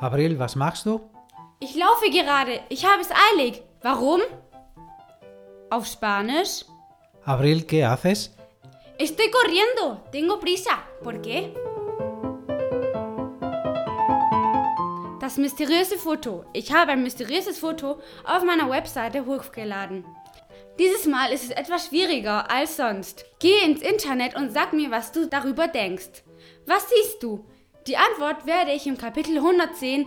Abril, was machst du? Ich laufe gerade. Ich habe es eilig. Warum? Auf Spanisch. Abril, ¿qué haces? Estoy corriendo. Tengo prisa. ¿Por qué? Das mysteriöse Foto. Ich habe ein mysteriöses Foto auf meiner Webseite hochgeladen. Dieses Mal ist es etwas schwieriger als sonst. Gehe ins Internet und sag mir, was du darüber denkst. Was siehst du? Die Antwort werde ich im Kapitel 110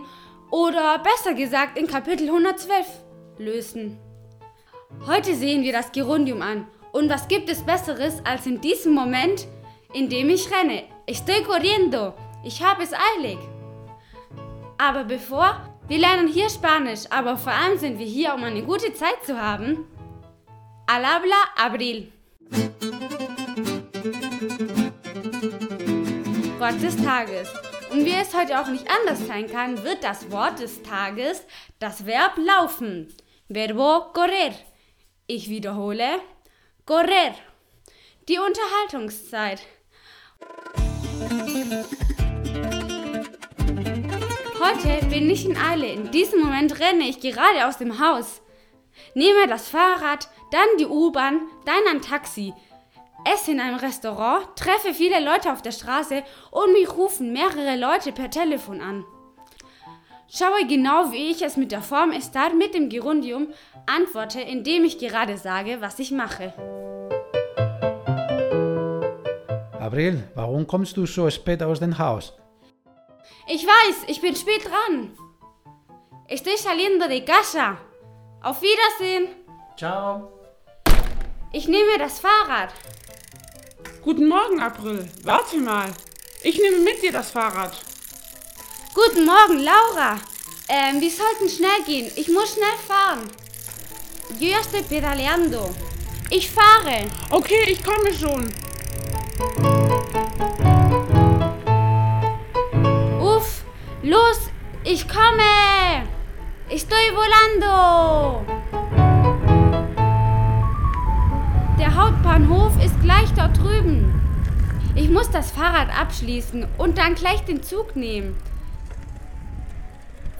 oder besser gesagt in Kapitel 112 lösen. Heute sehen wir das Gerundium an. Und was gibt es Besseres als in diesem Moment, in dem ich renne? Estoy corriendo. Ich habe es eilig. Aber bevor, wir lernen hier Spanisch, aber vor allem sind wir hier, um eine gute Zeit zu haben. Al habla Abril. Wort des Tages. Und wie es heute auch nicht anders sein kann, wird das Wort des Tages das Verb laufen. Verbo correr. Ich wiederhole. Correr. Die Unterhaltungszeit. Heute bin ich in Eile. In diesem Moment renne ich gerade aus dem Haus. Nehme das Fahrrad, dann die U-Bahn, dann ein Taxi. Esse in einem Restaurant, treffe viele Leute auf der Straße und mich rufen mehrere Leute per Telefon an. Schaue genau, wie ich es mit der Form estar mit dem Gerundium antworte, indem ich gerade sage, was ich mache. Abril, warum kommst du so spät aus dem Haus? Ich weiß, ich bin spät dran. Estoy saliendo de casa. Auf Wiedersehen. Ciao. Ich nehme das Fahrrad. Guten Morgen, April. Warte mal. Ich nehme mit dir das Fahrrad. Guten Morgen, Laura. Ähm, wir sollten schnell gehen. Ich muss schnell fahren. Yo ya estoy pedaleando. Ich fahre. Okay, ich komme schon. Uff, los, ich komme. Estoy volando. Ist gleich dort drüben. Ich muss das Fahrrad abschließen und dann gleich den Zug nehmen.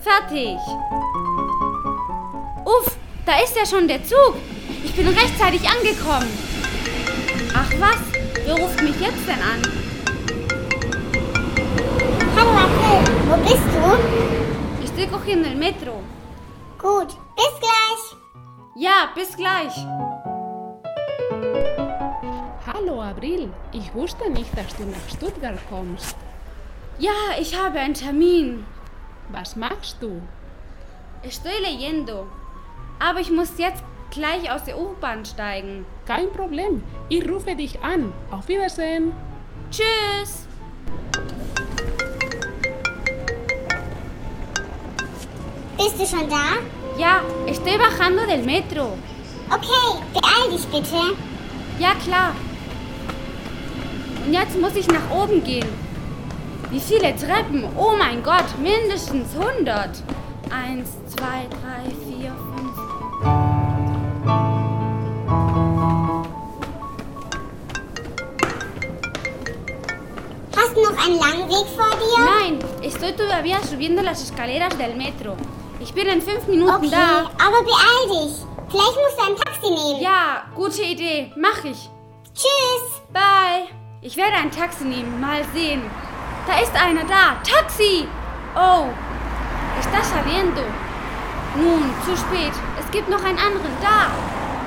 Fertig. Uff, da ist ja schon der Zug. Ich bin rechtzeitig angekommen. Ach was, wer ruft mich jetzt denn an? Hallo April, wo bist du? Estoy cogiendo el metro. Gut, bis gleich. Ja, bis gleich. Hallo Abril, ich wusste nicht, dass du nach Stuttgart kommst. Ja, ich habe einen Termin. Was machst du? Estoy leyendo. Aber ich muss jetzt gleich aus der U-Bahn steigen. Kein Problem, ich rufe dich an. Auf Wiedersehen. Tschüss. Bist du schon da? Ja, estoy bajando del metro. Okay, beeil dich bitte. Ja, klar. Und jetzt muss ich nach oben gehen. Wie viele Treppen? Oh mein Gott, mindestens 100. Eins, zwei, drei, vier, fünf. Hast du noch einen langen Weg vor dir? Nein, estoy todavía subiendo las escaleras del metro. Ich bin in fünf Minuten Okay, da. aber beeil dich. Vielleicht musst du ein Taxi nehmen. Ja, gute Idee. Mach ich. Tschüss. Bye. Ich werde ein Taxi nehmen. Mal sehen. Da ist einer da. Taxi! Oh, está saliendo. Nun, zu spät. Es gibt noch einen anderen. Da.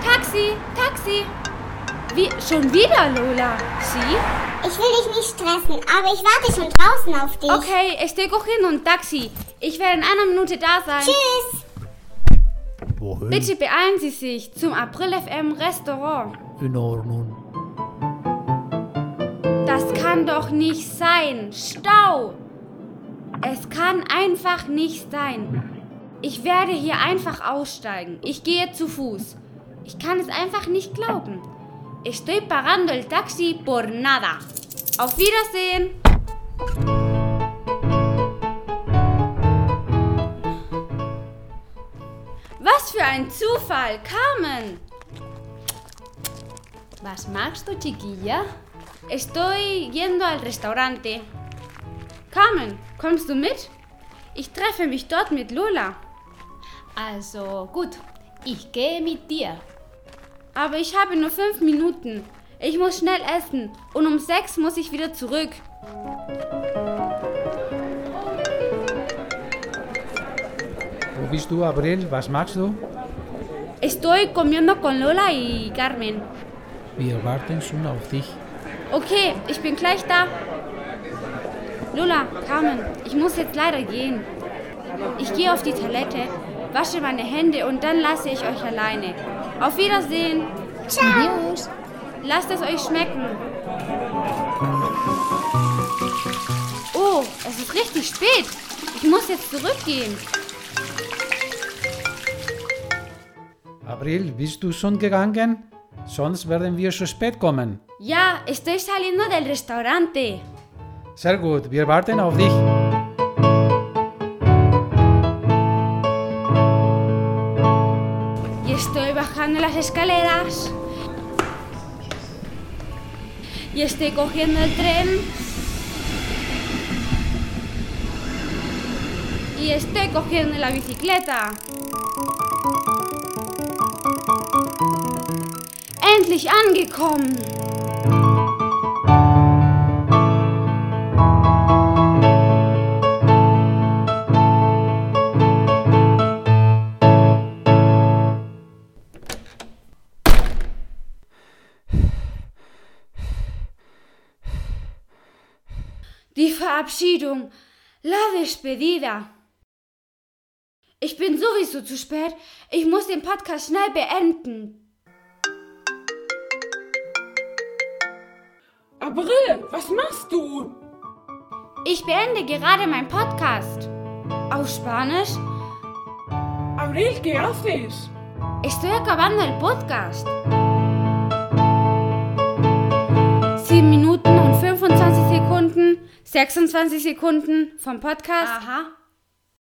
Taxi, Taxi. Wie, schon wieder, Lola? Sie? Ich will dich nicht stressen, aber ich warte schon draußen auf dich. Okay, estoy cogiendo un taxi. Ich werde in einer Minute da sein. Tschüss. Wohin? Bitte beeilen Sie sich zum April FM Restaurant. In Ordnung. Das kann doch nicht sein. Stau! Es kann einfach nicht sein. Ich werde hier einfach aussteigen. Ich gehe zu Fuß. Ich kann es einfach nicht glauben. Estoy pagando el taxi por nada. Auf Wiedersehen! Was für ein Zufall, Carmen! Was machst du, Chiquilla? Estoy yendo al restaurante. Carmen, kommst du mit? Ich treffe mich dort mit Lola. Also gut, ich gehe mit dir. Aber ich habe nur fünf Minuten. Ich muss schnell essen und um sechs muss ich wieder zurück. Wo bist du, Abril? Was machst du? Estoy comiendo con Lola y Carmen. Wir warten schon auf dich. Okay, ich bin gleich da. Lola, Carmen, ich muss jetzt leider gehen. Ich gehe auf die Toilette, wasche meine Hände und dann lasse ich euch alleine. Auf Wiedersehen. Adiós. Lasst es euch schmecken. Oh, es ist richtig spät. Ich muss jetzt zurückgehen. Abril, bist du schon gegangen? Sonst werden wir schon spät kommen. Ya, estoy saliendo del restaurante. Sehr gut, wir warten auf dich. Y estoy bajando las escaleras. Y estoy cogiendo el tren. Y estoy cogiendo la bicicleta. Endlich angekommen. Die Verabschiedung. La despedida. Ich bin sowieso zu spät. Ich muss den Podcast schnell beenden. April, was machst du? Ich beende gerade meinen Podcast. Auf Spanisch. Abril, ¿qué haces? Estoy acabando el podcast. 26 Sekunden vom Podcast. Aha.